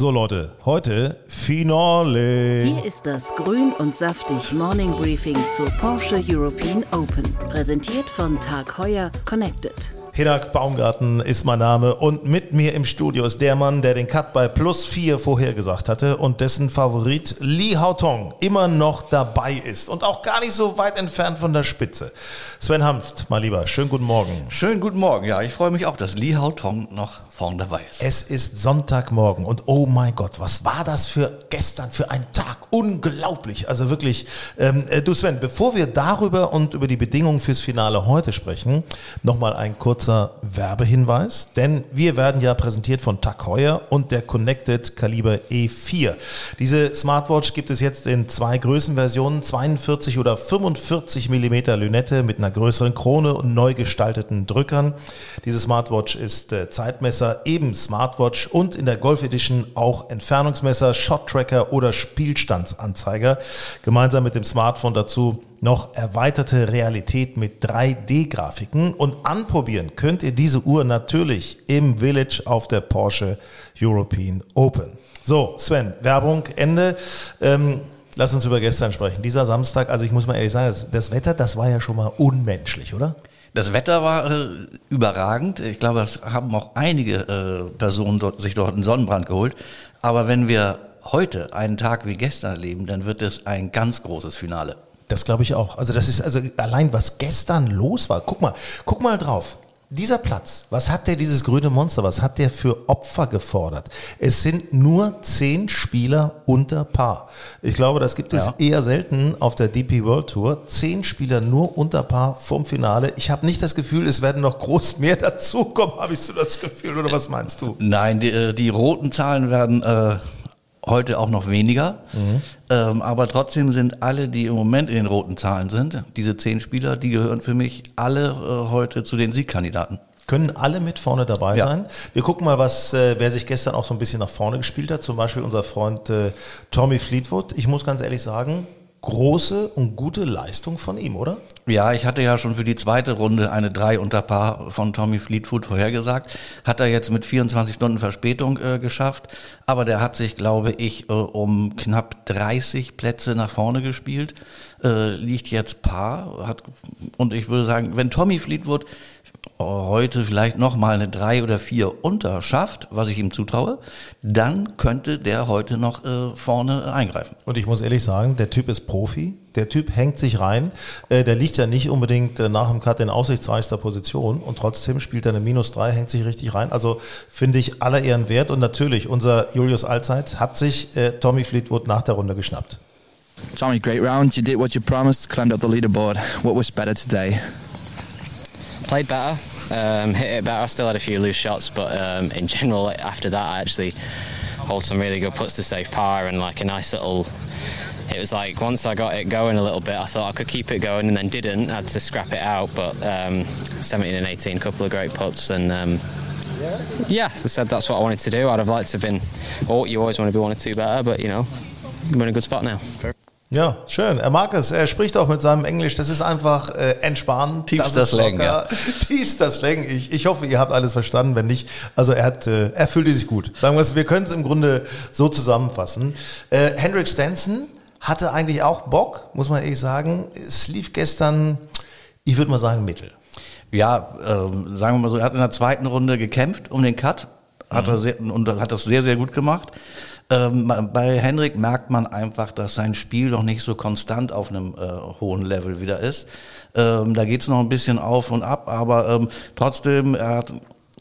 So Leute, heute Finale. Hier ist das Grün und Saftig Morning Briefing zur Porsche European Open. Präsentiert von Tag Heuer Connected. Hinak Baumgarten ist mein Name und mit mir im Studio ist der Mann, der den Cut bei plus 4 vorhergesagt hatte und dessen Favorit Li Haotong immer noch dabei ist und auch gar nicht so weit entfernt von der Spitze. Sven Hanft, mal lieber, schönen guten Morgen. Schönen guten Morgen, ja, ich freue mich auch, dass Li Haotong noch vorn dabei ist. Es ist Sonntagmorgen und oh mein Gott, was war das für gestern für ein Tag? Unglaublich, also wirklich. Ähm, äh, du Sven, bevor wir darüber und über die Bedingungen fürs Finale heute sprechen, nochmal ein kurzer kurzer Werbehinweis, denn wir werden ja präsentiert von Tag Heuer und der Connected Kaliber E4. Diese Smartwatch gibt es jetzt in zwei Größenversionen, 42 oder 45 mm Lünette mit einer größeren Krone und neu gestalteten Drückern. Diese Smartwatch ist äh, Zeitmesser, eben Smartwatch und in der Golf Edition auch Entfernungsmesser, Shot Tracker oder Spielstandsanzeiger. Gemeinsam mit dem Smartphone dazu noch erweiterte Realität mit 3D-Grafiken und anprobieren könnt ihr diese Uhr natürlich im Village auf der Porsche European Open. So, Sven, Werbung, Ende. Ähm, lass uns über gestern sprechen. Dieser Samstag, also ich muss mal ehrlich sagen, das, das Wetter, das war ja schon mal unmenschlich, oder? Das Wetter war äh, überragend. Ich glaube, das haben auch einige äh, Personen dort, sich dort einen Sonnenbrand geholt. Aber wenn wir heute einen Tag wie gestern erleben, dann wird es ein ganz großes Finale. Das glaube ich auch. Also das ist also allein was gestern los war. Guck mal, guck mal drauf. Dieser Platz, was hat der, dieses grüne Monster, was hat der für Opfer gefordert? Es sind nur zehn Spieler unter Paar. Ich glaube, das gibt es ja. eher selten auf der DP World Tour. Zehn Spieler nur unter Paar vom Finale. Ich habe nicht das Gefühl, es werden noch groß mehr dazukommen, habe ich so das Gefühl, oder was meinst du? Nein, die, äh, die roten Zahlen werden äh, heute auch noch weniger. Mhm. Ähm, aber trotzdem sind alle, die im Moment in den roten Zahlen sind, diese zehn Spieler, die gehören für mich alle äh, heute zu den Siegkandidaten. Können alle mit vorne dabei ja. sein? Wir gucken mal, was, äh, wer sich gestern auch so ein bisschen nach vorne gespielt hat. Zum Beispiel unser Freund äh, Tommy Fleetwood. Ich muss ganz ehrlich sagen, große und gute Leistung von ihm, oder? Ja, ich hatte ja schon für die zweite Runde eine 3 unter Paar von Tommy Fleetwood vorhergesagt. Hat er jetzt mit 24 Stunden Verspätung äh, geschafft. Aber der hat sich, glaube ich, äh, um knapp 30 Plätze nach vorne gespielt. Äh, liegt jetzt Paar. Hat, und ich würde sagen, wenn Tommy Fleetwood heute vielleicht nochmal eine drei oder vier unter schafft, was ich ihm zutraue, dann könnte der heute noch äh, vorne eingreifen. Und ich muss ehrlich sagen, der Typ ist Profi, der Typ hängt sich rein, äh, der liegt ja nicht unbedingt äh, nach dem Cut in aussichtsreichster Position und trotzdem spielt er eine Minus drei, hängt sich richtig rein. Also finde ich aller Ehren wert und natürlich unser Julius Allzeit hat sich äh, Tommy Fleetwood nach der Runde geschnappt. Tommy, great round. You did what you promised, climbed up the leaderboard. What was better today? Played better, um, hit it better. I still had a few loose shots, but um, in general, after that, I actually hold some really good puts to save par and like a nice little. It was like once I got it going a little bit, I thought I could keep it going, and then didn't. I had to scrap it out, but um, 17 and 18, couple of great puts, and um, yeah, I said that's what I wanted to do. I'd have liked to have been. Oh, you always want to be one or two better, but you know, we're in a good spot now. Ja, schön. Er mag es. Er spricht auch mit seinem Englisch. Das ist einfach äh, entspannt. Tiefster Slang, ja. Tiefster Slang. Ich, ich hoffe, ihr habt alles verstanden. Wenn nicht, also er hat, äh, er fühlte sich gut. Sagen wir es, wir können es im Grunde so zusammenfassen. Äh, Hendrik Stenson hatte eigentlich auch Bock, muss man ehrlich sagen. Es lief gestern, ich würde mal sagen, mittel. Ja, äh, sagen wir mal so, er hat in der zweiten Runde gekämpft um den Cut. Hat mhm. er sehr, und hat das sehr, sehr gut gemacht. Ähm, bei Henrik merkt man einfach, dass sein Spiel noch nicht so konstant auf einem äh, hohen Level wieder ist. Ähm, da geht's noch ein bisschen auf und ab, aber ähm, trotzdem, er hat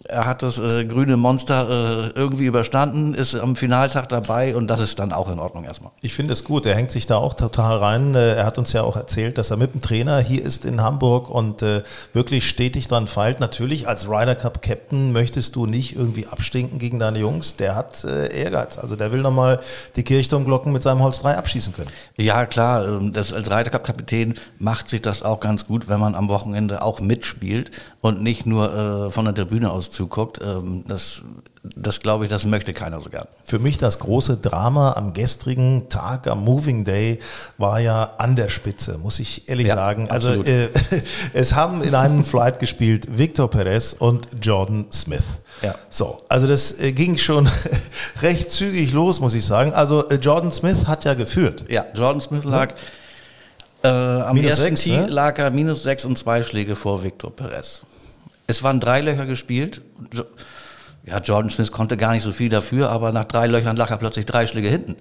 er hat das äh, grüne Monster äh, irgendwie überstanden, ist am Finaltag dabei und das ist dann auch in Ordnung erstmal. Ich finde es gut, er hängt sich da auch total rein. Äh, er hat uns ja auch erzählt, dass er mit dem Trainer hier ist in Hamburg und äh, wirklich stetig dran feilt. Natürlich als Ryder Cup Captain möchtest du nicht irgendwie abstinken gegen deine Jungs. Der hat äh, Ehrgeiz. Also der will nochmal die Kirchturmglocken mit seinem Holz 3 abschießen können. Ja, klar. Ähm, das, als Ryder Cup Kapitän macht sich das auch ganz gut, wenn man am Wochenende auch mitspielt und nicht nur äh, von der Tribüne aus zuguckt. Ähm, das, das glaube ich, das möchte keiner so gern. Für mich das große Drama am gestrigen Tag, am Moving Day, war ja an der Spitze, muss ich ehrlich Ja, sagen. Also äh, es haben in einem Flight gespielt Victor Perez und Jordan Smith. Ja. So, also das äh, ging schon recht zügig los, muss ich sagen. Also äh, Jordan Smith hat ja geführt. Ja, Jordan Smith lag äh, am Minus ersten sechs, Tee ne? lag er minus sechs und zwei Schläge vor Victor Perez. Es waren drei Löcher gespielt. Ja, Jordan Smith konnte gar nicht so viel dafür, aber nach drei Löchern lag er plötzlich drei Schläge hinten.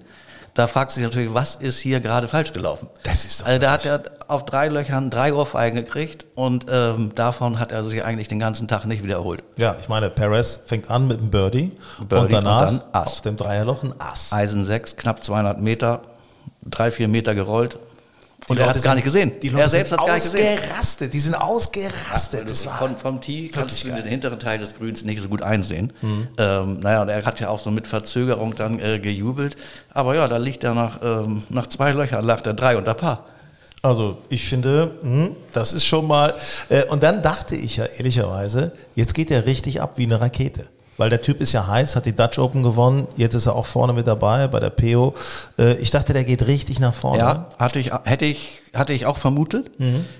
Da fragt sich natürlich, was ist hier gerade falsch gelaufen? Das ist Also da hat er auf drei Löchern drei Ohrfeigen gekriegt und ähm, davon hat er sich eigentlich den ganzen Tag nicht wiederholt. Ja, ich meine, Perez fängt an mit einem Birdie, Birdie und danach und dann Ass. auf dem Dreierloch ein Ass. Eisen 6, knapp 200 Meter, drei, vier Meter gerollt. Und Die er Leute hat es gar nicht gesehen. Die Leute er selbst sind hat es gar nicht gesehen. ausgerastet, die sind ausgerastet. Das war von, vom Tee kannst du den hinteren Teil des Grüns nicht so gut einsehen. Ähm, naja, und er hat ja auch so mit Verzögerung dann äh, gejubelt. Aber ja, da liegt er nach, ähm, nach zwei Löchern, lag der drei unter Paar. Also ich finde, hm, das ist schon mal. Äh, und dann dachte ich ja ehrlicherweise, jetzt geht er richtig ab wie eine Rakete. Weil der Typ ist ja heiß, hat die Dutch Open gewonnen, jetzt ist er auch vorne mit dabei bei der PO. Äh, ich dachte, der geht richtig nach vorne. Ja, hatte ich, hätte ich, hatte ich auch vermutet.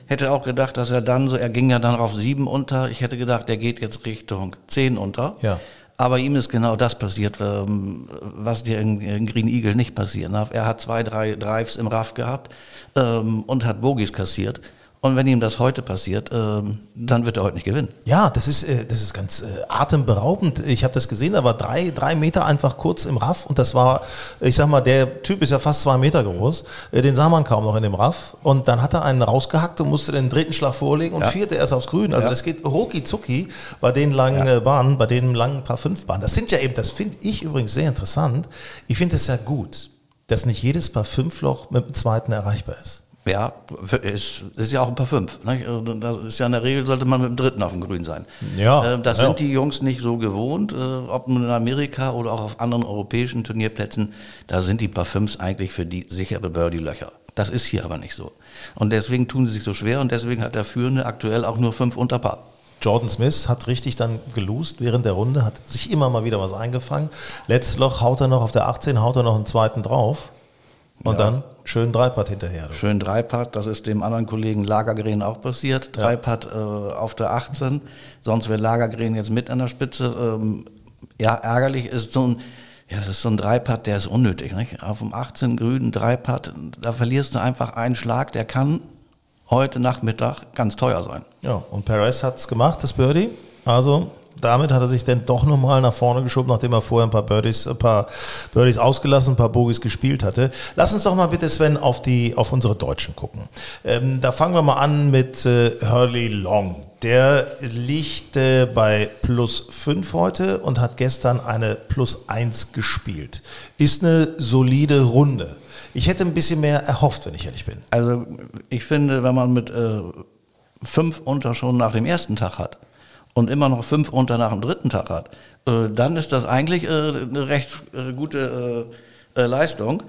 Hätte auch gedacht, dass er dann so, er ging ja dann auf sieben unter. Ich hätte gedacht, der geht jetzt Richtung zehn unter. Ja. Aber ihm ist genau das passiert, ähm, was dir in, in Green Eagle nicht passieren darf. Er hat zwei, drei Drives im Raff gehabt ähm, und hat Bogies kassiert. Und wenn ihm das heute passiert, ähm, dann wird er heute nicht gewinnen. Ja, das ist, äh, das ist ganz äh, atemberaubend. Ich habe das gesehen, da war drei, drei Meter einfach kurz im Raff und das war, ich sag mal, der Typ ist ja fast zwei Meter groß, äh, den sah man kaum noch in dem Raff und dann hat er einen rausgehackt und musste den dritten Schlag vorlegen und Ja. vierte erst aufs Grün. Also Ja. das geht rucki zucki bei den langen äh, Bahnen, bei den langen Paar fünf Bahnen. Das sind ja eben, das finde ich übrigens sehr interessant. Ich finde es ja gut, dass nicht jedes Paar fünf Loch mit dem zweiten erreichbar ist. Ja, ist, ist ja auch ein paar fünf. Ne? Also Das ist ja in der Regel, sollte man mit dem dritten auf dem Grün sein. Ja, Ähm, Das ja. sind die Jungs nicht so gewohnt, äh, ob nun in Amerika oder auch auf anderen europäischen Turnierplätzen. Da sind die paar Fünfs eigentlich für die sichere Birdie-Löcher. Das ist hier aber nicht so. Und deswegen tun sie sich so schwer und deswegen hat der Führende aktuell auch nur fünf unter Paar. Jordan Smith hat richtig dann gelost während der Runde, hat sich immer mal wieder was eingefangen. Letztes Loch haut er noch auf der 18, haut er noch einen zweiten drauf. Und dann schön Dreipart hinterher. Schön Dreipad, das ist dem anderen Kollegen Lagergren auch passiert. Dreipad äh, auf der 18, sonst wäre Lagergren jetzt mit an der Spitze. Ähm, ja, ärgerlich ist so ein, ja, das ist so ein Dreipad, der ist unnötig. Nicht? Auf dem 18 grünen Dreipad, da verlierst du einfach einen Schlag, der kann heute Nachmittag ganz teuer sein. Ja, und Perez hat es gemacht, das Birdie. Also damit hat er sich dann doch nochmal nach vorne geschoben, nachdem er vorher ein paar Birdies, ein paar Birdies ausgelassen, ein paar Bogies gespielt hatte. Lass uns doch mal bitte, Sven, auf, die, auf unsere Deutschen gucken. Ähm, da fangen wir mal an mit äh, Hurley Long. Der liegt äh, bei plus 5 heute und hat gestern eine plus 1 gespielt. Ist eine solide Runde. Ich hätte ein bisschen mehr erhofft, wenn ich ehrlich bin. Also ich finde, wenn man mit äh, fünf unter schon nach dem ersten Tag hat und immer noch fünf unter nach dem dritten Tag hat, äh, dann ist das eigentlich äh, eine recht äh, gute äh, äh, Leistung.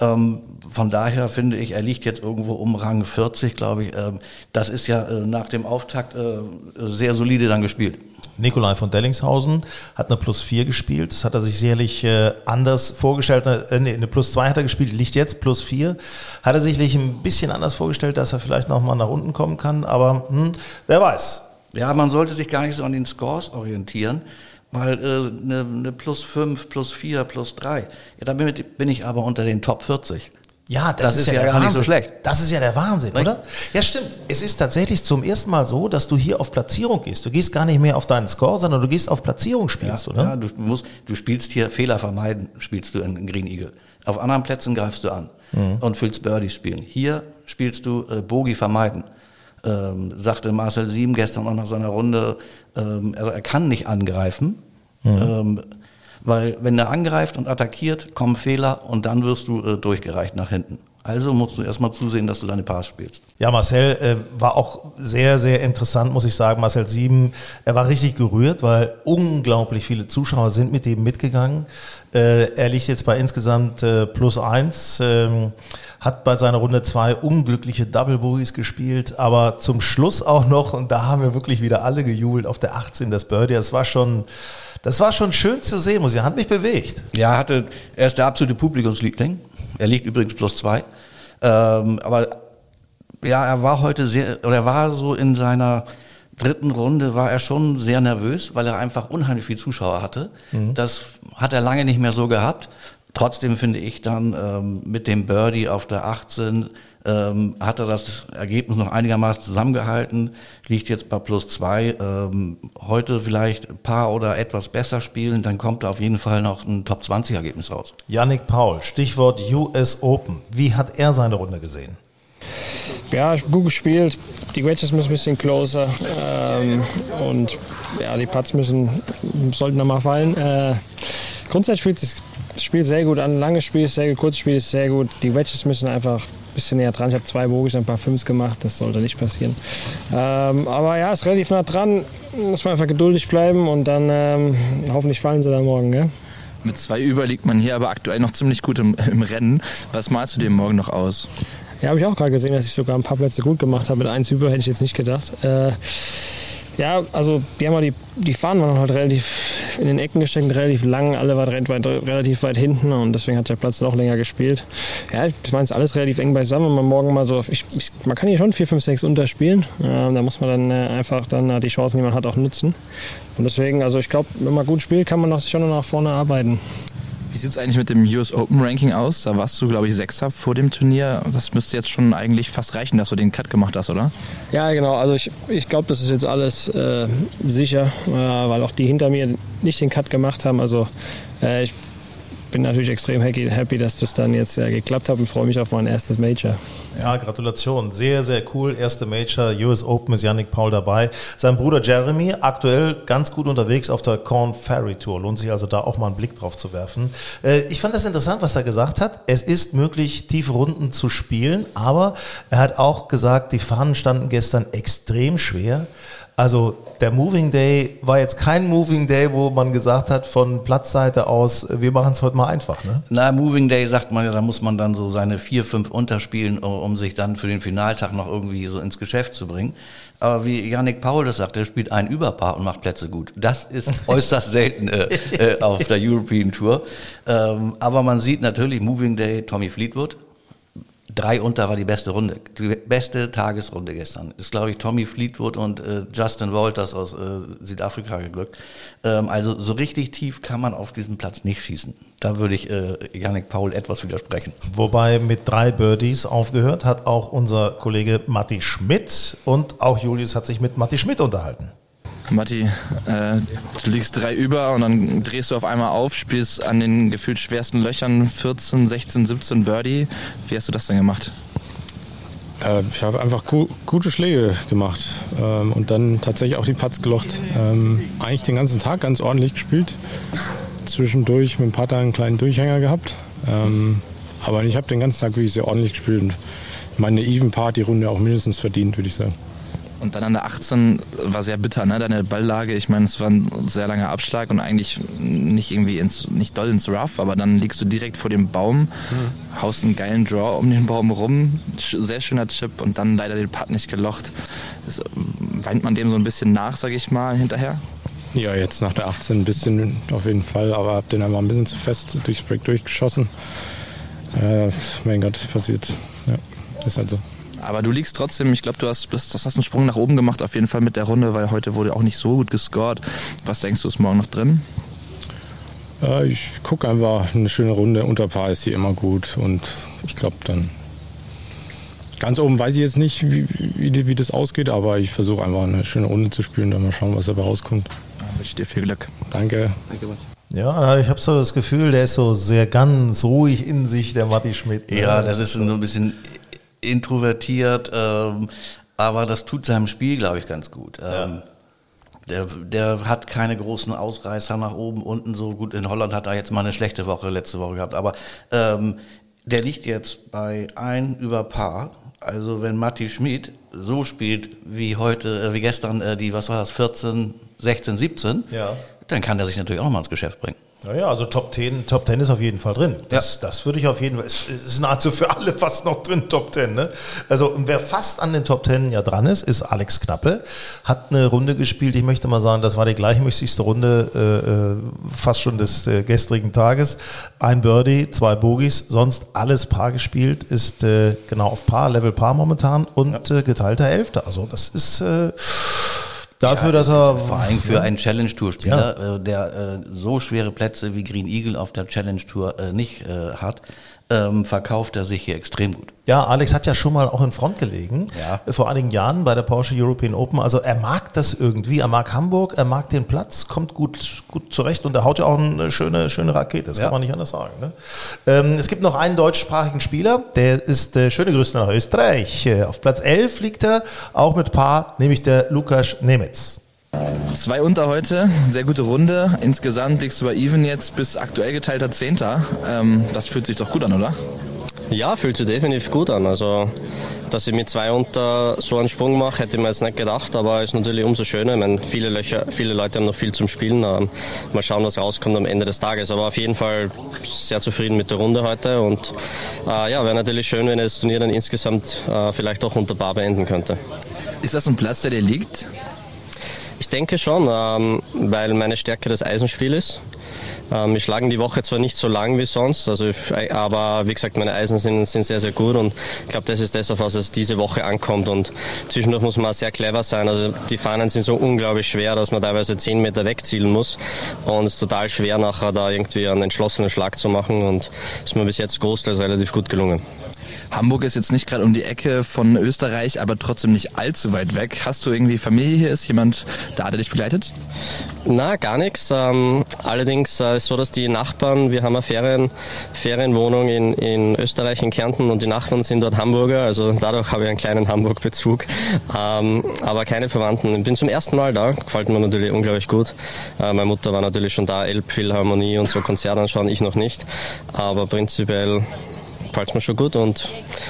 Ähm, von daher finde ich, er liegt jetzt irgendwo um Rang 40, glaube ich. Ähm, das ist ja äh, nach dem Auftakt äh, sehr solide dann gespielt. Nikolai von Dellingshausen hat eine Plus 4 gespielt. Das hat er sich sicherlich äh, anders vorgestellt. Äh, nee, eine Plus 2 hat er gespielt, liegt jetzt Plus 4. Hat er sicherlich ein bisschen anders vorgestellt, dass er vielleicht nochmal nach unten kommen kann. Aber hm, wer weiß. Ja, man sollte sich gar nicht so an den Scores orientieren, weil äh, eine, eine plus 5, plus 4, plus 3, ja, da bin, ich aber unter den Top 40. Ja, das, Das ist ja gar nicht so schlecht. Das ist ja der Wahnsinn, Nicht? oder? Ja, stimmt. Es ist tatsächlich zum ersten Mal so, dass du hier auf Platzierung gehst. Du gehst gar nicht mehr auf deinen Score, sondern du gehst auf Platzierung spielst, oder? Ja, du musst, du spielst hier Fehler vermeiden, spielst du in Green Eagle. Auf anderen Plätzen greifst du an Mhm. und willst Birdies spielen. Hier spielst du äh, Bogie vermeiden. Ähm, sagte Marcel Sieben gestern auch nach seiner Runde, ähm, er, er kann nicht angreifen, Mhm. ähm, weil wenn er angreift und attackiert, kommen Fehler und dann wirst du äh, durchgereicht nach hinten. Also musst du erstmal zusehen, dass du deine Pass spielst. Ja, Marcel äh, war auch sehr, sehr interessant, muss ich sagen. Marcel Sieben, er war richtig gerührt, weil unglaublich viele Zuschauer sind mit ihm mitgegangen. Äh, er liegt jetzt bei insgesamt äh, plus eins, ähm, hat bei seiner Runde zwei unglückliche Double Bogies gespielt, aber zum Schluss auch noch, und da haben wir wirklich wieder alle gejubelt, auf der 18 das Birdie. Das war schon, das war schon schön zu sehen, muss ich, hat mich bewegt. Ja, hatte, er ist der absolute Publikumsliebling. Er liegt übrigens plus zwei. Ähm, aber ja, er war heute sehr, oder er war so in seiner dritten Runde war er schon sehr nervös, weil er einfach unheimlich viel Zuschauer hatte. Mhm. Das hat er lange nicht mehr so gehabt. Trotzdem finde ich dann ähm, mit dem Birdie auf der 18 ähm, hat er das Ergebnis noch einigermaßen zusammengehalten, liegt jetzt bei plus zwei. Ähm, heute vielleicht ein paar oder etwas besser spielen, dann kommt da auf jeden Fall noch ein Top 20 Ergebnis raus. Yannick Paul, Stichwort US Open. Wie hat er seine Runde gesehen? Ja, gut gespielt. Die Wedges müssen ein bisschen closer ähm, und ja, die Putts müssen sollten nochmal fallen. Äh, grundsätzlich fühlt sich das Spiel sehr gut an. Langes Spiel ist sehr gut, kurzes Spiel ist sehr gut. Die Wedges müssen einfach ein bisschen näher dran. Ich habe zwei Bogies, ein paar Fünfs gemacht. Das sollte nicht passieren. Ähm, aber ja, ist relativ nah dran. Muss man einfach geduldig bleiben und dann ähm, hoffentlich fallen sie dann morgen. Gell? Mit zwei über liegt man hier aber aktuell noch ziemlich gut im, im Rennen. Was malst du dir morgen noch aus? Ja, habe ich auch gerade gesehen, dass ich sogar ein paar Plätze gut gemacht habe. Mit eins über hätte ich jetzt nicht gedacht. Äh, ja, also die haben die, die Fahnen waren halt relativ in den Ecken gesteckt, relativ lang, alle waren relativ weit hinten und deswegen hat der Platz noch länger gespielt. Ja, ich meine, es ist alles relativ eng beisammen. Man morgen mal so, ich, ich, man kann hier schon 4, 5, 6 unterspielen. Ähm, da muss man dann äh, einfach dann äh, die Chancen, die man hat, auch nutzen. Und deswegen, also ich glaube, wenn man gut spielt, kann man noch, schon noch nach vorne arbeiten. Wie sieht es eigentlich mit dem US Open Ranking aus? Da warst du, glaube ich, Sechster vor dem Turnier. Das müsste jetzt schon eigentlich fast reichen, dass du den Cut gemacht hast, oder? Ja, genau. Also ich, ich glaube, das ist jetzt alles äh, sicher, äh, weil auch die hinter mir nicht den Cut gemacht haben. Also äh, ich bin natürlich extrem happy, dass das dann jetzt äh, geklappt hat und freue mich auf mein erstes Major. Ja, Gratulation. Sehr, sehr cool. Erste Major, US Open ist Yannick Paul dabei. Sein Bruder Jeremy, aktuell ganz gut unterwegs auf der Corn Ferry Tour. Lohnt sich also da auch mal einen Blick drauf zu werfen. Äh, ich fand das interessant, was er gesagt hat. Es ist möglich, tiefe Runden zu spielen, aber er hat auch gesagt, die Fahnen standen gestern extrem schwer. Also der Moving Day war jetzt kein Moving Day, wo man gesagt hat von Platzseite aus, wir machen es heute mal einfach. Ne? Na, Moving Day sagt man ja, da muss man dann so seine vier, fünf unterspielen, um sich dann für den Finaltag noch irgendwie so ins Geschäft zu bringen. Aber wie Yannick Paul das sagt, er spielt ein Überpaar und macht Plätze gut. Das ist äußerst selten äh, äh, auf der European Tour. Ähm, aber man sieht natürlich Moving Day Tommy Fleetwood, Drei unter war die beste Runde, die beste Tagesrunde gestern. Ist, glaube ich, Tommy Fleetwood und äh, Justin Walters aus äh, Südafrika geglückt. Ähm, also so richtig tief kann man auf diesem Platz nicht schießen. Da würde ich äh, Yannick Paul etwas widersprechen. Wobei mit drei Birdies aufgehört hat auch unser Kollege Matti Schmidt und auch Julius hat sich mit Matti Schmidt unterhalten. Matti, äh, du liegst drei über und dann drehst du auf einmal auf, spielst an den gefühlt schwersten Löchern 14, 16, 17 Birdie. Wie hast du das denn gemacht? Äh, ich habe einfach gu gute Schläge gemacht ähm, und dann tatsächlich auch die Putts gelocht. Ähm, eigentlich den ganzen Tag ganz ordentlich gespielt. Zwischendurch mit dem Putter einen kleinen Durchhänger gehabt. Ähm, aber ich habe den ganzen Tag wirklich sehr ordentlich gespielt und meine Even Party Runde auch mindestens verdient, würde ich sagen. Und dann an der 18 war sehr bitter, ne? Deine Balllage, ich meine, es war ein sehr langer Abschlag und eigentlich nicht irgendwie ins, nicht doll ins Rough, aber dann liegst du direkt vor dem Baum, mhm. haust einen geilen Draw um den Baum rum, sehr schöner Chip und dann leider den Putt nicht gelocht. Das, weint man dem so ein bisschen nach, sag ich mal, hinterher? Ja, jetzt nach der 18 ein bisschen auf jeden Fall, aber hab den einfach ein bisschen zu fest durchs Break durchgeschossen. Äh, mein Gott, passiert. Ja, ist halt so. Aber du liegst trotzdem, ich glaube, du hast, bist, das hast einen Sprung nach oben gemacht, auf jeden Fall mit der Runde, weil heute wurde auch nicht so gut gescored. Was denkst du, ist morgen noch drin? Äh, ich gucke einfach, eine schöne Runde unter Paar ist hier immer gut und ich glaube dann. Ganz oben weiß ich jetzt nicht, wie, wie, wie das ausgeht, aber ich versuche einfach eine schöne Runde zu spielen, dann mal schauen, was dabei rauskommt. Dann wünsche ich dir viel Glück. Danke. Danke, Matti. Ja, ich habe so das Gefühl, der ist so sehr ganz ruhig in sich, der Matti Schmidt. Ne? Ja, das ist so ein bisschen introvertiert, ähm, aber das tut seinem Spiel, glaube ich, ganz gut. Ähm, der, der hat keine großen Ausreißer nach oben, unten so gut. In Holland hat er jetzt mal eine schlechte Woche letzte Woche gehabt, aber ähm, Der liegt jetzt bei ein über Paar. Also wenn Matti Schmid so spielt wie heute, äh, wie gestern, äh, die, was war das, 14, 16, 17, Ja. dann kann er sich natürlich auch nochmal ins Geschäft bringen. Naja, also Top 10, Top 10 ist auf jeden Fall drin. Das, das würde ich auf jeden Fall, es ist nahezu für alle fast noch drin, Top 10. Ne? Also wer fast an den Top 10 ja dran ist, ist Alex Knappe. Hat eine Runde gespielt, ich möchte mal sagen, das war die gleichmäßigste Runde äh, äh, fast schon des äh, gestrigen Tages. Ein Birdie, zwei Bogies, sonst alles Paar gespielt, ist äh, genau auf Paar, Level Paar momentan und äh, geteilter Elfter. Also das ist dafür, dass er... Vor allem für einen Challenge-Tour-Spieler, äh, der äh, so schwere Plätze wie Green Eagle auf der Challenge-Tour äh, nicht hat, ähm, verkauft er sich hier extrem gut. Ja, Alex hat ja schon mal auch in Front gelegen, Ja. äh, vor einigen Jahren bei der Porsche European Open. Also er mag das irgendwie, er mag Hamburg, er mag den Platz, kommt gut, gut zurecht und er haut ja auch eine schöne, schöne Rakete, das Ja. kann man nicht anders sagen. Ne? Ähm, es gibt noch einen deutschsprachigen Spieler, der ist äh, schöne Grüße nach Österreich. Äh, auf Platz 11 liegt er, auch mit Paar, nämlich der Lukas Nemetz. Zwei unter heute, sehr gute Runde. Insgesamt liegst du bei Even jetzt bis aktuell geteilter Zehnter. Ähm, das fühlt sich doch gut an, oder? Ja, fühlt sich definitiv gut an. Also, dass ich mit zwei unter so einen Sprung mache, hätte ich mir jetzt nicht gedacht, aber ist natürlich umso schöner. Ich meine, viele, Löcher, viele Leute haben noch viel zum Spielen. Ähm, Mal schauen, was rauskommt am Ende des Tages. Aber auf jeden Fall sehr zufrieden mit der Runde heute und äh, ja, wäre natürlich schön, wenn ich das Turnier dann insgesamt äh, vielleicht auch unter Bar beenden könnte. Ist das ein Platz, der dir liegt? Ich denke schon, ähm, weil meine Stärke das Eisenspiel ist. Ähm, wir schlagen die Woche zwar nicht so lang wie sonst, also ich, aber wie gesagt, meine Eisen sind, sind sehr, sehr gut und ich glaube, das ist das, auf was es diese Woche ankommt und zwischendurch muss man sehr clever sein. Also die Fahnen sind so unglaublich schwer, dass man teilweise 10 Meter wegzielen muss und es ist total schwer, nachher da irgendwie einen entschlossenen Schlag zu machen und ist mir bis jetzt großteils relativ gut gelungen. Hamburg ist jetzt nicht gerade um die Ecke von Österreich, aber trotzdem nicht allzu weit weg. Hast du irgendwie Familie hier? Ist jemand da, der dich begleitet? Na, gar nichts. Ähm, allerdings äh, ist so, dass die Nachbarn, wir haben eine Ferien, Ferienwohnung in, in Österreich, in Kärnten und die Nachbarn sind dort Hamburger, also dadurch habe ich einen kleinen Hamburg-Bezug. Ähm, aber keine Verwandten. Ich bin zum ersten Mal da, gefällt mir natürlich unglaublich gut. Äh, meine Mutter war natürlich schon da, Elbphilharmonie und so Konzerte anschauen, ich noch nicht. Aber prinzipiell gefällt mir schon gut und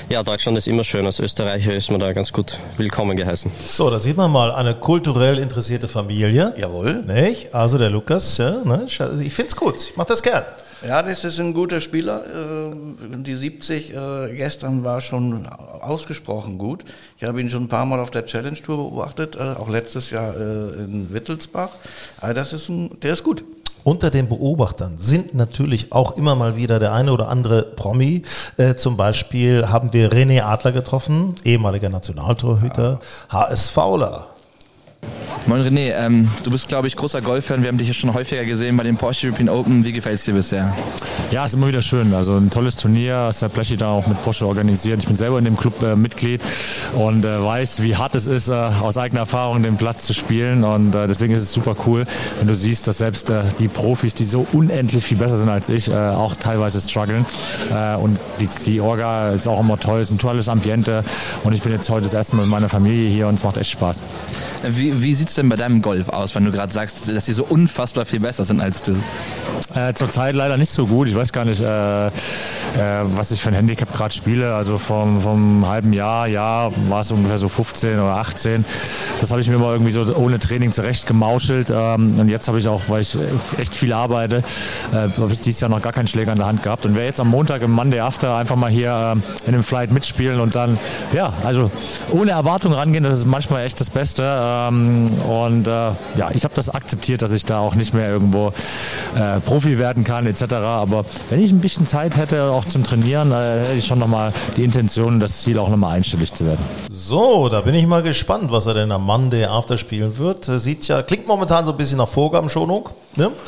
ja, Deutschland ist immer schön. Als Österreicher ist man da ganz gut willkommen geheißen. So, da sieht man mal eine kulturell interessierte Familie. Jawohl. Nicht? Also der Lukas, ja, ne? ich finde es gut, ich mache das gern. Ja, das ist ein guter Spieler. Äh, Die 70 äh, gestern war schon ausgesprochen gut. Ich habe ihn schon ein paar Mal auf der Challenge Tour beobachtet, äh, auch letztes Jahr äh, in Wittelsbach. Also das ist ein, der ist gut. Unter den Beobachtern sind natürlich auch immer mal wieder der eine oder andere Promi. Äh, zum Beispiel haben wir René Adler getroffen, ehemaliger Nationaltorhüter, HS Fauler. Moin René, ähm, du bist glaube ich großer Golffan. Wir haben dich ja schon häufiger gesehen bei den Porsche European Open. Wie gefällt es dir bisher? Ja, ist immer wieder schön. Also ein tolles Turnier, das der Blechi da auch mit Porsche organisiert. Ich bin selber in dem Club äh, Mitglied und äh, weiß, wie hart es ist, äh, aus eigener Erfahrung den Platz zu spielen. Und äh, deswegen ist es super cool, wenn du siehst, dass selbst äh, die Profis, die so unendlich viel besser sind als ich, äh, auch teilweise strugglen. Und die, die Orga ist auch immer toll, es ist ein tolles Ambiente. Und ich bin jetzt heute das erste Mal mit meiner Familie hier und es macht echt Spaß. Wie, wie sieht es denn bei deinem Golf aus, wenn du gerade sagst, dass die so unfassbar viel besser sind als du? Äh, Zurzeit leider nicht so gut. Ich weiß gar nicht, äh, äh, was ich für ein Handicap gerade spiele. Also vom, vom halben Jahr, ja, war es ungefähr so 15 oder 18. Das habe ich mir mal irgendwie so ohne Training zurecht gemauschelt. Ähm, und jetzt habe ich auch, weil ich echt viel arbeite, äh, habe ich dieses Jahr noch gar keinen Schläger in der Hand gehabt. Und wer jetzt am Montag im Monday After einfach mal hier ähm, in dem Flight mitspielen und dann, ja, also ohne Erwartung rangehen, das ist manchmal echt das Beste. Ähm, und äh, ja, ich habe das akzeptiert, dass ich da auch nicht mehr irgendwo äh, Profi werden kann etc. Aber wenn ich ein bisschen Zeit hätte, auch zum Trainieren, äh, hätte ich schon nochmal die Intention, das Ziel auch nochmal einstellig zu werden. So, da bin ich mal gespannt, was er denn am Monday After spielen wird. Sieht ja, klingt momentan so ein bisschen nach Vorgabenschonung. Ne?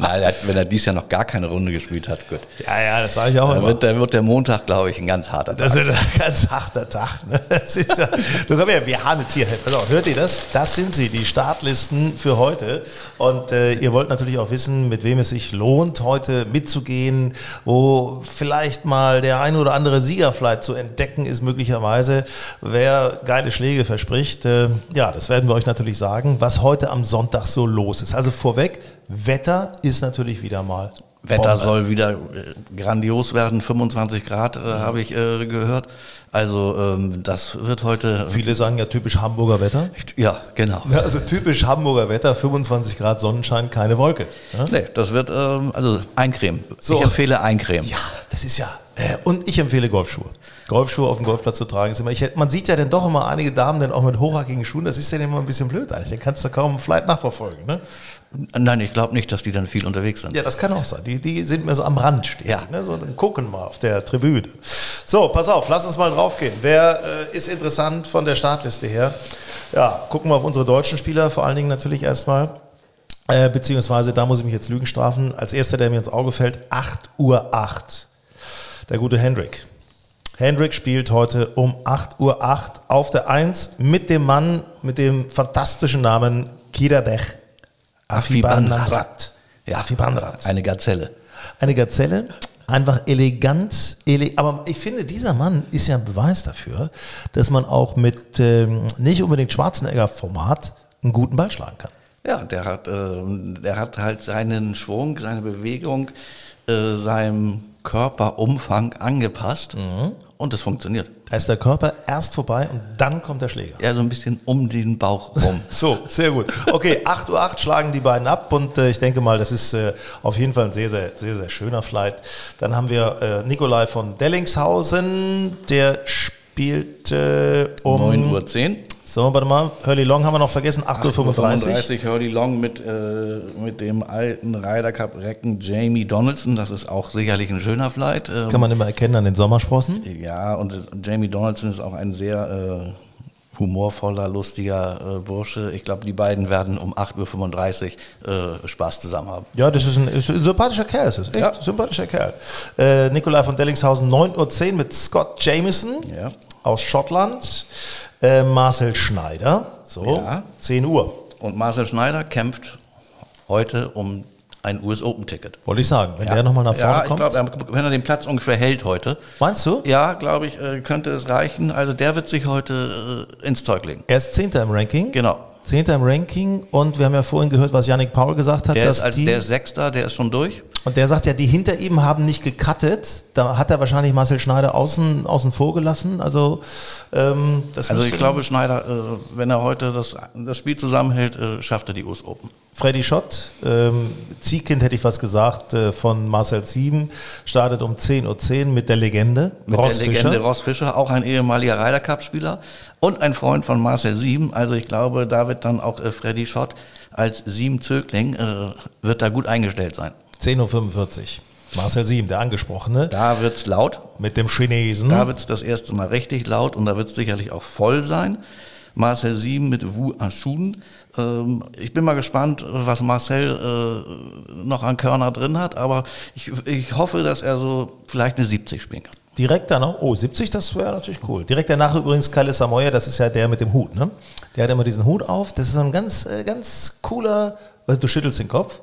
Nein, hat- wenn er dies Jahr noch gar keine Runde gespielt hat, gut. Ja, ja, das sage ich auch Dann immer. wird, dann wird der Montag, glaube ich, ein ganz harter Das Tag. ist ein ganz harter Tag. Ne? Das ist ja, du komm her, wir haben jetzt hier, pass auf, hört ihr das? Das sind sie, die Startlisten für heute. Und äh, ihr wollt natürlich auch wissen, mit wem es sich lohnt, heute mitzugehen, wo vielleicht mal der ein oder andere Sieger vielleicht zu entdecken ist, möglicherweise, wer geile Schläge verspricht. Äh, ja, das werden wir euch natürlich sagen, was heute am Sonntag so los ist. Also vorweg, Wetter ist natürlich wieder mal Wetter Bombe. soll wieder äh, grandios werden, 25 Grad äh, habe ich äh, gehört. Also ähm, das wird heute. Viele sagen ja typisch Hamburger Wetter. Ja, genau. Ja, also typisch Hamburger Wetter, 25 Grad Sonnenschein, keine Wolke. Ja? Nee, das wird ähm, also Eincremen. So. Ich empfehle Eincremen. Ja, das ist ja. Äh, und ich empfehle Golfschuhe. Golfschuhe auf dem Golfplatz zu tragen ist immer. Ich, man sieht ja dann doch immer einige Damen dann auch mit hochhackigen Schuhen. Das ist ja immer ein bisschen blöd eigentlich. Dann kannst du kaum Flight nachverfolgen. Ne? Nein, ich glaube nicht, dass die dann viel unterwegs sind. Ja, das kann auch sein. Die, die sind mir so am Rand stehen. Ja. Ne? So, dann gucken mal auf der Tribüne. So, pass auf, lass uns mal draufgehen. Wer äh, ist interessant von der Startliste her? Ja, gucken wir auf unsere deutschen Spieler, vor allen Dingen natürlich erstmal. Äh, beziehungsweise, da muss ich mich jetzt Lügen strafen. Als erster, der mir ins Auge fällt, 8 Uhr 8. Der gute Hendrik. Hendrik spielt heute um 8 Uhr 8 auf der 1 mit dem Mann mit dem fantastischen Namen Kiradech Afibanrat. Ja, Afibanrat. Eine Gazelle. Eine Gazelle, einfach elegant, ele aber ich finde, dieser Mann ist ja ein Beweis dafür, dass man auch mit ähm, nicht unbedingt Schwarzenegger-Format einen guten Ball schlagen kann. Ja, der hat, äh, der hat halt seinen Schwung, seine Bewegung, äh, seinem Körperumfang angepasst und es funktioniert. Da ist der Körper erst vorbei und dann kommt der Schläger. Ja, so ein bisschen um den Bauch rum. So, sehr gut. Okay, 8 Uhr 8 schlagen die beiden ab und äh, ich denke mal, das ist äh, auf jeden Fall ein sehr, sehr, sehr, sehr schöner Flight. Dann haben wir äh, Nikolai von Dellingshausen, der spielt äh, um 9 Uhr 10. So, warte mal, Hurley Long haben wir noch vergessen, 8.35 Uhr. 35 Hurley Long mit, äh, mit dem alten Ryder Cup Recken Jamie Donaldson. Das ist auch sicherlich ein schöner Flight. Ähm, Kann man immer erkennen an den Sommersprossen. Ja, und Jamie Donaldson ist auch ein sehr äh, humorvoller, lustiger äh, Bursche. Ich glaube, die beiden werden um 8.35 Uhr äh, Spaß zusammen haben. Ja, das ist ein, ist ein sympathischer Kerl, das ist echt Ja. sympathischer Kerl. Äh, Nikolai von Dellingshausen, 9.10 Uhr mit Scott Jamieson Ja. Aus Schottland. Äh, Marcel Schneider, so, Ja. 10 Uhr. Und Marcel Schneider kämpft heute um ein US Open Ticket. Wollte ich sagen, wenn der nochmal nach vorne ja, ich kommt. glaube, wenn er den Platz ungefähr hält heute, Meinst du? ja, glaube ich, äh, könnte es reichen. Also der wird sich heute äh, ins Zeug legen. Er ist Zehnter im Ranking. Genau. Zehnter im Ranking und wir haben ja vorhin gehört, was Yannick Paul gesagt hat, Der dass ist als die, der Sechster, der ist schon durch. Und der sagt ja, die hinter ihm haben nicht gecuttet. Da hat er wahrscheinlich Marcel Schneider außen, außen vor gelassen. Also, ähm, Also ich glaube, Schneider, äh, wenn er heute das, das Spiel zusammenhält, äh, schafft er die US Open. Freddy Schott, ähm, Ziehkind hätte ich was gesagt, äh, von Marcel Sieben, startet um 10.10 Uhr mit der Legende. Mit Ross der Legende Fischer. Ross Fischer, auch ein ehemaliger Ryder Cup Spieler und ein Freund von Marcel Sieben. Also ich glaube, da wird dann auch äh, Freddy Schott als Sieben-Zögling, äh, wird da gut eingestellt sein. 10.45 Uhr. Marcel Sieben, der Angesprochene, Da wird's laut. mit dem Chinesen. Da wird's das erste Mal richtig laut und da wird's sicherlich auch voll sein. Marcel Sieben mit Wu Ashun. Ähm, ich bin mal gespannt, was Marcel äh, noch an Körner drin hat, aber ich, ich hoffe, dass er so vielleicht eine 70 spielen kann. Direkt danach, oh, 70, das wäre natürlich cool. Direkt danach übrigens Kalle Samoya, das ist ja der mit dem Hut, ne? Der hat immer diesen Hut auf. Das ist so ein ganz, äh, ganz cooler, du schüttelst den Kopf.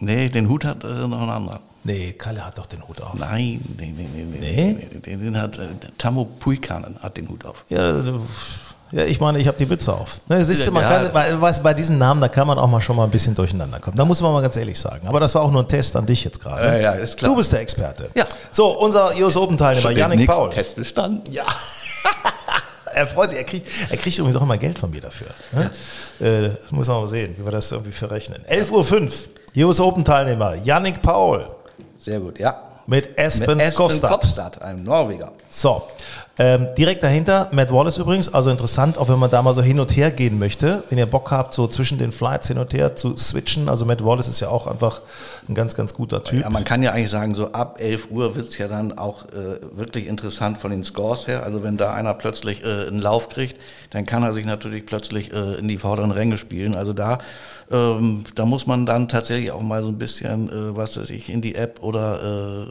Nee, den Hut hat äh, noch ein anderer. Nee, Kalle hat doch den Hut auf. Nein, nee, nee, nee, nee. Nee? den, den hat äh, Tammo Puikanen hat den Hut auf. Ja, du- ja, ich meine, ich habe die Mütze auf. Ne, siehst du, man Ja. kann, bei, weißt, bei diesen Namen, da kann man auch mal schon mal ein bisschen durcheinander kommen. Da muss man mal ganz ehrlich sagen. Aber das war auch nur ein Test an dich jetzt gerade. Äh, ja, ist klar. Du bist der Experte. Ja. So, unser US Open Teilnehmer, Yannick Paul. Test bestanden. Ja. er freut sich, er kriegt, er kriegt übrigens auch immer Geld von mir dafür. Ne? Äh, das muss man mal sehen, wie wir das irgendwie verrechnen. 11.05 Uhr, US Open Teilnehmer, Yannick Paul Sehr gut, ja. mit Espen, Mit Espen Kofstad. Kopstad, einem Norweger. So, ähm, direkt dahinter Matt Wallace übrigens, also interessant, auch wenn man da mal so hin und her gehen möchte, wenn ihr Bock habt, so zwischen den Flights hin und her zu switchen. Also Matt Wallace ist ja auch einfach ein ganz, ganz guter Typ. Ja, man kann ja eigentlich sagen, so ab 11 Uhr wird's ja dann auch äh, wirklich interessant von den Scores her. Also wenn da einer plötzlich äh, einen Lauf kriegt, dann kann er sich natürlich plötzlich äh, in die vorderen Ränge spielen. Also da, ähm, da muss man dann tatsächlich auch mal so ein bisschen, äh, was weiß ich, in die App oder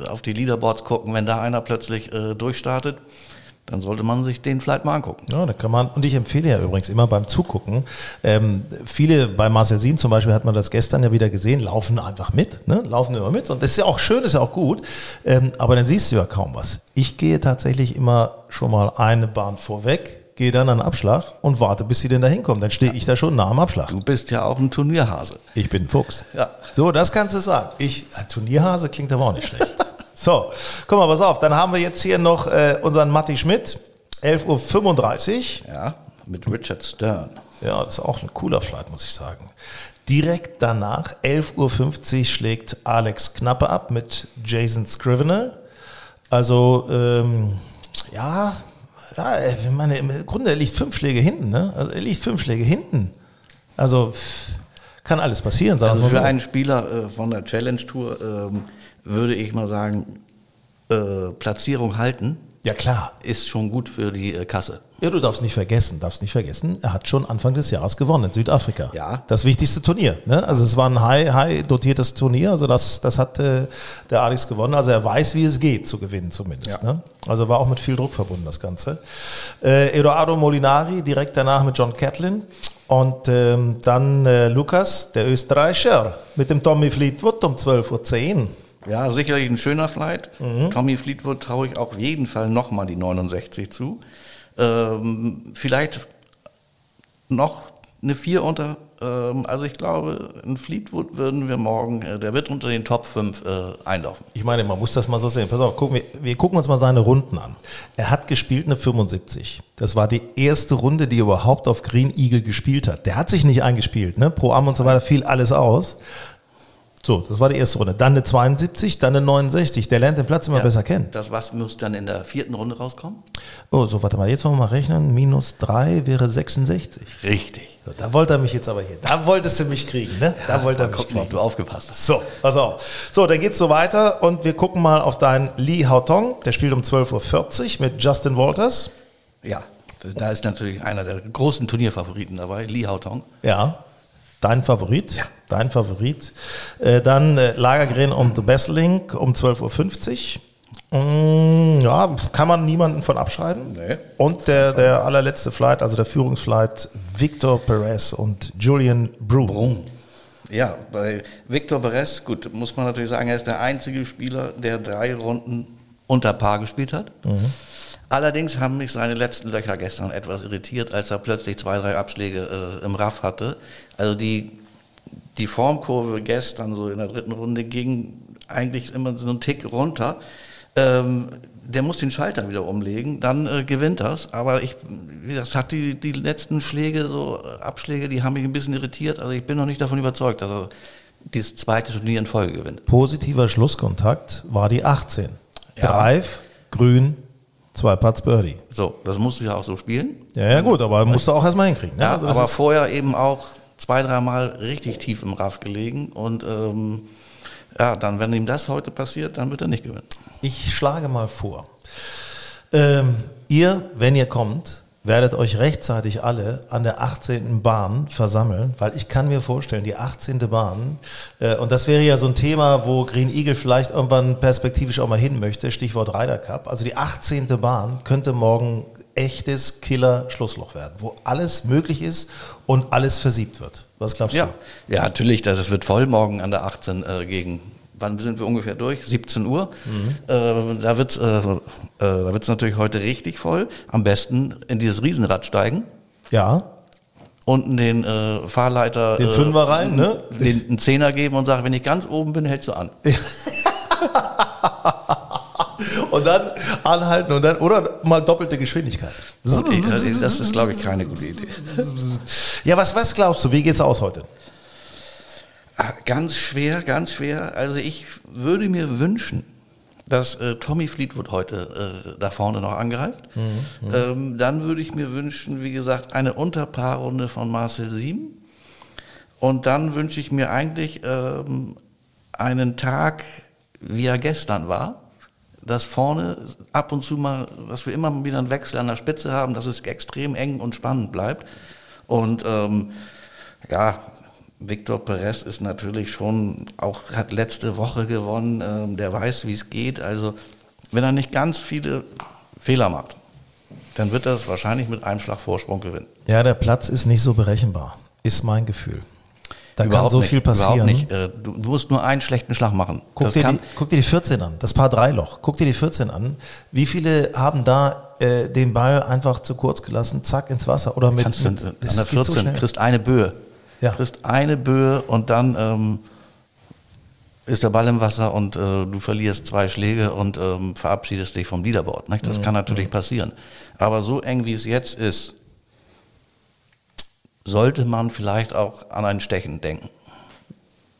äh, auf die Leaderboards gucken. Wenn da einer plötzlich äh, durchstartet, dann sollte man sich den vielleicht mal angucken. Ja, da kann man, und ich empfehle ja übrigens immer beim Zugucken, ähm, viele, bei Marcel Sieben zum Beispiel hat man das gestern ja wieder gesehen, laufen einfach mit, ne? laufen immer mit und das ist ja auch schön, ist ja auch gut, ähm, aber dann siehst du ja kaum was. Ich gehe tatsächlich immer schon mal eine Bahn vorweg, gehe dann an den Abschlag und warte, bis sie denn da hinkommen. Dann stehe ich da schon nah am Abschlag. Du bist ja auch ein Turnierhase. Ich bin ein Fuchs. Ja. So, das kannst du sagen. Ich, Turnierhase klingt aber auch nicht schlecht. So, guck mal, pass auf. Dann haben wir jetzt hier noch äh, unseren Matti Schmidt. 11.35 Uhr. Ja, mit Richard Stern. Ja, das ist auch ein cooler Flight, muss ich sagen. Direkt danach, 11.50 Uhr, schlägt Alex Knappe ab mit Jason Scrivener. Also, ähm, ja, ja, ich meine, im Grunde, er liegt fünf Schläge hinten, ne? Also, er liegt fünf Schläge hinten. Also, kann alles passieren, sagen Also wir für so. einen Spieler äh, von der Challenge Tour ähm, würde ich mal sagen, äh, Platzierung halten Ja, klar. ist schon gut für die äh, Kasse. Ja, du darfst nicht vergessen, darfst nicht vergessen, er hat schon Anfang des Jahres gewonnen in Südafrika. Ja. Das wichtigste Turnier. Ne? Also es war ein high, high dotiertes Turnier, also das, das hat äh, der Alex gewonnen. Also er weiß, wie es geht zu gewinnen zumindest. Ja. Ne? Also war auch mit viel Druck verbunden das Ganze. Äh, Eduardo Molinari direkt danach mit John Catlin und ähm, dann äh, Lukas, der Österreicher, mit dem Tommy Fleetwood um 12.10 Uhr. Ja, sicherlich ein schöner Flight. Tommy Fleetwood traue ich auf jeden Fall nochmal die 69 zu. Ähm, vielleicht noch eine 4 unter. Ähm, also ich glaube, ein Fleetwood würden wir morgen, äh, der wird unter den Top 5 äh, einlaufen. Ich meine, man muss das mal so sehen. Pass auf, gucken wir, wir gucken uns mal seine Runden an. Er hat gespielt eine 75. Das war die erste Runde, die er überhaupt auf Green Eagle gespielt hat. Der hat sich nicht eingespielt, ne? Pro Am und so weiter fiel alles aus. So, das war die erste Runde. Dann eine 72, dann eine 69. Der lernt den Platz immer Ja, besser kennen. Das was muss dann in der vierten Runde rauskommen? Oh, so, warte mal, jetzt wollen wir mal rechnen. Minus 3 wäre 66. Richtig. So, da wollte er mich jetzt aber hier. Da wolltest du mich kriegen, ne? Da wollte er mich Guck mal, ob kriegen. du aufgepasst hast. So, pass auf. So, dann geht's so weiter und wir gucken mal auf deinen Li Haotong. Der spielt um 12.40 Uhr mit Justin Walters. Ja, da ist natürlich einer der großen Turnierfavoriten dabei, Lee Haotong. Ja, dein Favorit. Dein Favorit. Äh, dann äh, Lagergren und The Besseling um 12.50 Uhr. Mm, ja, kann man niemanden von abschreiben. Nee. Und der, der allerletzte Flight, also der Führungsflight, Victor Perez und Julian Broom. Ja, bei Victor Perez, gut, muss man natürlich sagen, er ist der einzige Spieler, der drei Runden unter Paar gespielt hat. Allerdings haben mich seine letzten Löcher gestern etwas irritiert, als er plötzlich zwei, drei Abschläge äh, im Raff hatte. Also die, die Formkurve gestern so in der dritten Runde ging eigentlich immer so einen Tick runter. Ähm, der muss den Schalter wieder umlegen, dann äh, gewinnt das. Aber ich, das hat die, die letzten Schläge, so äh, Abschläge, die haben mich ein bisschen irritiert. Also ich bin noch nicht davon überzeugt, dass er dieses zweite Turnier in Folge gewinnt. Positiver Schlusskontakt war die 18. Ja. Drive, grün, zwei Putts Birdie. So, das musst du ja auch so spielen. Ja, ja gut, aber musst du auch erstmal hinkriegen. Ne? Ja, Also aber vorher eben auch zwei, dreimal richtig tief im Raff gelegen. Und ähm, ja, dann, wenn ihm das heute passiert, dann wird er nicht gewinnen. Ich schlage mal vor. Ähm, ihr, wenn ihr kommt, werdet euch rechtzeitig alle an der 18. Bahn versammeln, weil ich kann mir vorstellen, die 18. Bahn, äh, und das wäre ja so ein Thema, wo Green Eagle vielleicht irgendwann perspektivisch auch mal hin möchte, Stichwort Ryder Cup. Also die 18. Bahn könnte morgen echtes Killer-Schlussloch werden, wo alles möglich ist und alles versiebt wird. Was glaubst Ja, ja natürlich, das wird voll morgen an der 18 äh, gegen, wann sind wir ungefähr durch? 17 Uhr. Äh, da wird es äh, äh, da wird's natürlich heute richtig voll. Am besten in dieses Riesenrad steigen. du? Ja, Unten den äh, Fahrleiter. Den äh, Fünfer rein, ne? Den, einen Zehner geben und sagen, wenn ich ganz oben bin, hältst du an. und dann anhalten und dann, oder mal doppelte Geschwindigkeit. Okay, das ist, das ist glaube ich, keine gute Idee. Ja, was, was glaubst du, wie geht's aus heute? Ah, Ganz schwer, ganz schwer. Also ich würde mir wünschen, dass äh, Tommy Fleetwood heute äh, da vorne noch angreift. Ähm, dann würde ich mir wünschen, wie gesagt, eine Unterpaarrunde von Marcel Sieben. Und dann wünsche ich mir eigentlich ähm, einen Tag, wie er gestern war. Dass vorne ab und zu mal, dass wir immer wieder einen Wechsel an der Spitze haben, dass es extrem eng und spannend bleibt. Und ähm, ja, Victor Perez ist natürlich schon auch, hat letzte Woche gewonnen, ähm, der weiß, wie es geht. Also, wenn er nicht ganz viele Fehler macht, dann wird er es wahrscheinlich mit einem Schlag Vorsprung gewinnen. Ja, der Platz ist nicht so berechenbar, ist mein Gefühl. Da kann Überhaupt so nicht, viel passieren. Überhaupt nicht. Äh, Du, musst nur einen schlechten Schlag machen. Guck dir, kann, die, guck dir die 14 an, das Paar 3 Loch. Guck dir die 14 an. Wie viele haben da äh, den Ball einfach zu kurz gelassen, zack ins Wasser oder mit, kannst du mit an der geht so 14 schnell. kriegst eine Böe. Ja. Kriegst eine Böe und dann ähm, ist der Ball im Wasser und äh, du verlierst zwei Schläge und ähm, verabschiedest dich vom Leaderboard. Nicht? Das kann natürlich passieren. Aber so eng wie es jetzt ist, sollte man vielleicht auch an ein Stechen denken.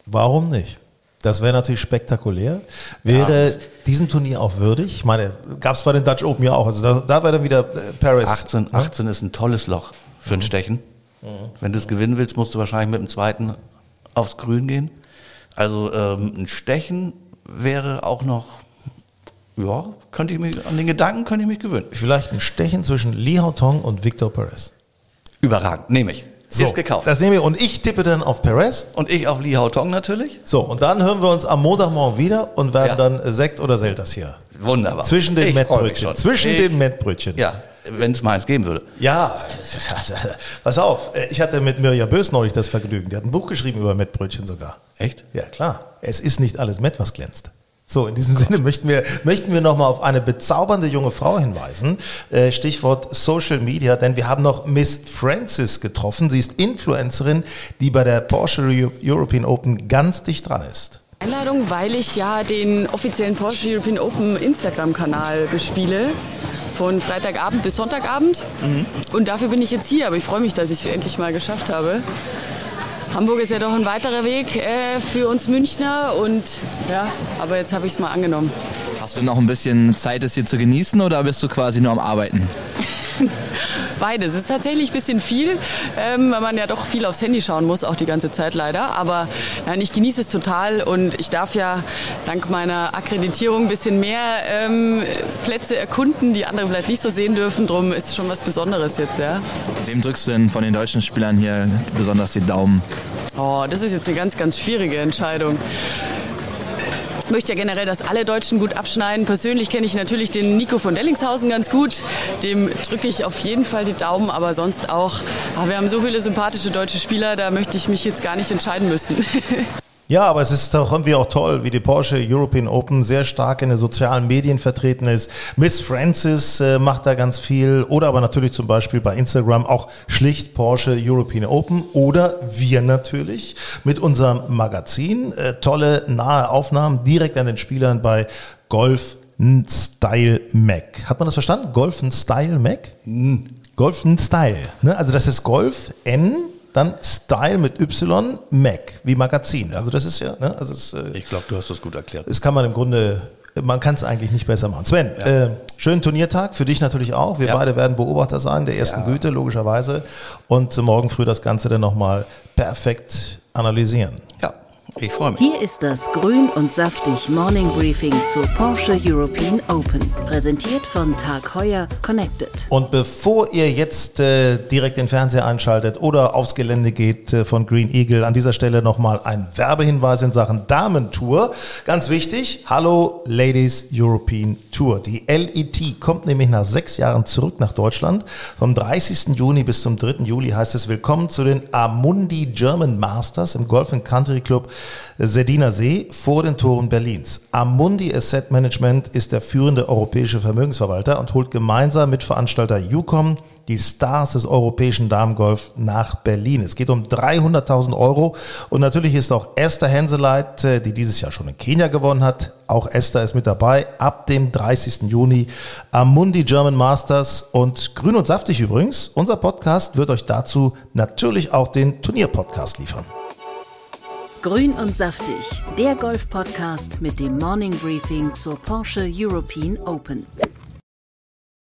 Warum nicht? Das wäre natürlich spektakulär. Wäre Ja. diesem Turnier auch würdig? Ich meine, gab es bei den Dutch Open ja auch. Also da, da wäre dann wieder äh, Paris. 18, 18 ist ein tolles Loch für ein Stechen. Wenn du es gewinnen willst, musst du wahrscheinlich mit dem zweiten aufs Grün gehen. Also ähm, ein Stechen wäre auch noch, ja, könnte ich mich, an den Gedanken könnte ich mich gewöhnen. Vielleicht ein Stechen zwischen Li Haotong und Victor Perez. Überragend, nehme ich. Ist gekauft. Das nehmen wir. Und ich tippe dann auf Perez. Und ich auf Li Haotong natürlich. So, und dann hören wir uns am Montagmorgen wieder und werden Ja. dann äh, Sekt oder Selters hier. Wunderbar. Zwischen den Mettbrötchen. Zwischen ich, den Mettbrötchen. Ja, wenn es meins geben würde. Ja, pass auf. äh, Ich hatte mit Mirja Bös neulich das Vergnügen. Die hat ein Buch geschrieben über Mettbrötchen sogar. Echt? Ja, klar. Es ist nicht alles Mett, was glänzt. So, in diesem Sinne möchten wir, möchten wir nochmal auf eine bezaubernde junge Frau hinweisen. Äh, Stichwort Social Media, denn wir haben noch Miss Francis getroffen. Sie ist Influencerin, die bei der Porsche Eu- European Open ganz dicht dran ist. Einladung, weil ich ja den offiziellen Porsche European Open Instagram-Kanal bespiele. Von Freitagabend bis Sonntagabend. Und dafür bin ich jetzt hier, aber ich freue mich, dass ich es endlich mal geschafft habe. Hamburg ist ja doch ein weiterer Weg äh, für uns Münchner und ja, aber jetzt habe ich es mal angenommen. Hast du noch ein bisschen Zeit, es hier zu genießen oder bist du quasi nur am Arbeiten? Beides. Es ist tatsächlich ein bisschen viel, ähm, weil man ja doch viel aufs Handy schauen muss, auch die ganze Zeit leider. Aber nein, ich genieße es total und ich darf ja dank meiner Akkreditierung ein bisschen mehr ähm, Plätze erkunden, die andere vielleicht nicht so sehen dürfen. Drum ist es schon was Besonderes jetzt, ja. Wem drückst du denn von den deutschen Spielern hier besonders die Daumen? Oh, das ist jetzt eine ganz, ganz schwierige Entscheidung. Ich möchte ja generell, dass alle Deutschen gut abschneiden. Persönlich kenne ich natürlich den Nico von Dellingshausen ganz gut. Dem drücke ich auf jeden Fall die Daumen, aber sonst auch. Ah, wir haben so viele sympathische deutsche Spieler, da möchte ich mich jetzt gar nicht entscheiden müssen. Ja, aber es ist doch irgendwie auch toll, wie die Porsche European Open sehr stark in den sozialen Medien vertreten ist. Miss Francis äh, macht da ganz viel oder aber natürlich zum Beispiel bei Instagram auch schlicht Porsche European Open oder wir natürlich mit unserem Magazin. Äh, tolle nahe Aufnahmen direkt an den Spielern bei Golf Style Mac. Hat man das verstanden? Golf Style Mac? Golf Style. Ne? Also das ist Golf N dann Style mit Y, Mac, wie Magazin. Also das ist ja, ne, also es, äh, Ich glaube, du hast das gut erklärt. das kann man im Grunde, man kann es eigentlich nicht besser machen. Sven, äh, schönen Turniertag, für dich natürlich auch. Wir Ja. beide werden Beobachter sein, der ersten Güte, logischerweise. Und morgen früh das Ganze dann nochmal perfekt analysieren. Ich freue mich. Hier ist das Grün und Saftig Morning Briefing zur Porsche European Open. Präsentiert von Tag Heuer Connected. Und bevor ihr jetzt äh, direkt den Fernseher einschaltet oder aufs Gelände geht äh, von Green Eagle, an dieser Stelle nochmal ein Werbehinweis in Sachen Damentour. Ganz wichtig, hallo Ladies European Tour. Die LET kommt nämlich nach sechs Jahren zurück nach Deutschland. Vom 30. Juni bis zum 3. Juli heißt es Willkommen zu den Amundi German Masters im Golf Country Club Sediner See vor den Toren Berlins. Amundi Asset Management ist der führende europäische Vermögensverwalter und holt gemeinsam mit Veranstalter UCOM die Stars des europäischen Damengolf nach Berlin. Es geht um 300.000 Euro und natürlich ist auch Esther Henseleit, äh, die dieses Jahr schon in Kenia gewonnen hat, auch Esther ist mit dabei, ab dem 30. Juni Amundi German Masters und Grün und Saftig übrigens. Unser Podcast wird euch dazu natürlich auch den Turnierpodcast liefern. Grün und Saftig, der Golf-Podcast mit dem Morning Briefing zur Porsche European Open.